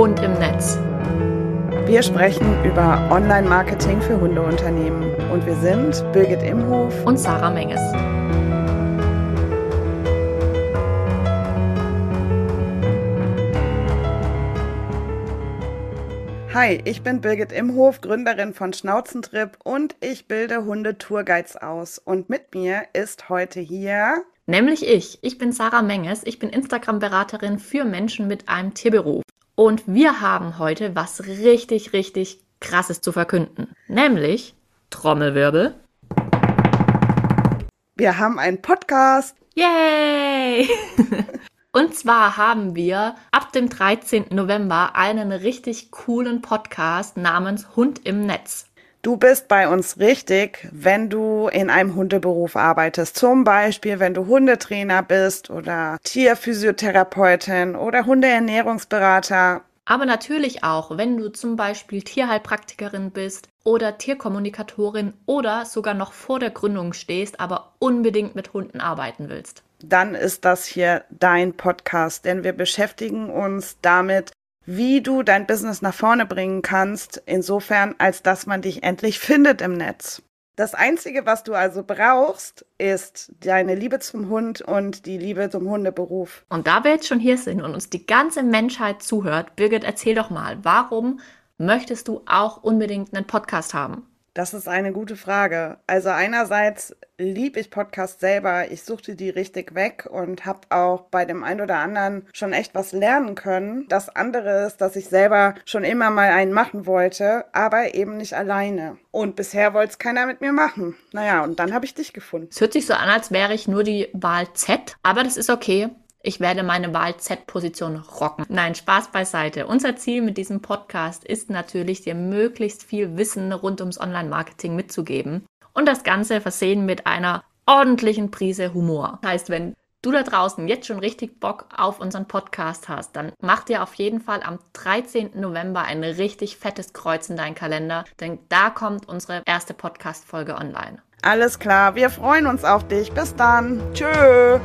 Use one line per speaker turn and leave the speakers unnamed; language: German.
Hund im Netz.
Wir sprechen über Online-Marketing für Hundeunternehmen und wir sind Birgit Imhof
und Sarah Menges.
Hi, ich bin Birgit Imhof, Gründerin von Schnauzentrip und ich bilde Hunde-Tourguides aus. Und mit mir ist heute hier
Nämlich ich. Ich bin Sarah Menges. Ich bin Instagram-Beraterin für Menschen mit einem Tierberuf. Und wir haben heute was richtig, richtig Krasses zu verkünden. Nämlich Trommelwirbel.
Wir haben einen Podcast.
Yay! Und zwar haben wir ab dem 13. November einen richtig coolen Podcast namens Hund im Netz.
Du bist bei uns richtig, wenn du in einem Hundeberuf arbeitest. Zum Beispiel, wenn du Hundetrainer bist oder Tierphysiotherapeutin oder Hundeernährungsberater.
Aber natürlich auch, wenn du zum Beispiel Tierheilpraktikerin bist oder Tierkommunikatorin oder sogar noch vor der Gründung stehst, aber unbedingt mit Hunden arbeiten willst.
Dann ist das hier dein Podcast, denn wir beschäftigen uns damit, wie du dein Business nach vorne bringen kannst, insofern als dass man dich endlich findet im Netz. Das Einzige, was du also brauchst, ist deine Liebe zum Hund und die Liebe zum Hundeberuf.
Und da wir jetzt schon hier sind und uns die ganze Menschheit zuhört, Birgit, erzähl doch mal, warum möchtest du auch unbedingt einen Podcast haben?
Das ist eine gute Frage. Also einerseits liebe ich Podcasts selber. Ich suchte die richtig weg und habe auch bei dem einen oder anderen schon echt was lernen können. Das andere ist, dass ich selber schon immer mal einen machen wollte, aber eben nicht alleine. Und bisher wollte es keiner mit mir machen. Naja, und dann habe ich dich gefunden.
Es hört sich so an, als wäre ich nur die Wahl Z, aber das ist okay. Ich werde meine Wahl Z-Position rocken. Nein, Spaß beiseite. Unser Ziel mit diesem Podcast ist natürlich, dir möglichst viel Wissen rund ums Online-Marketing mitzugeben und das Ganze versehen mit einer ordentlichen Prise Humor. Das heißt, wenn du da draußen jetzt schon richtig Bock auf unseren Podcast hast, dann mach dir auf jeden Fall am 13. November ein richtig fettes Kreuz in deinen Kalender, denn da kommt unsere erste Podcast-Folge online.
Alles klar, wir freuen uns auf dich. Bis dann. Tschö.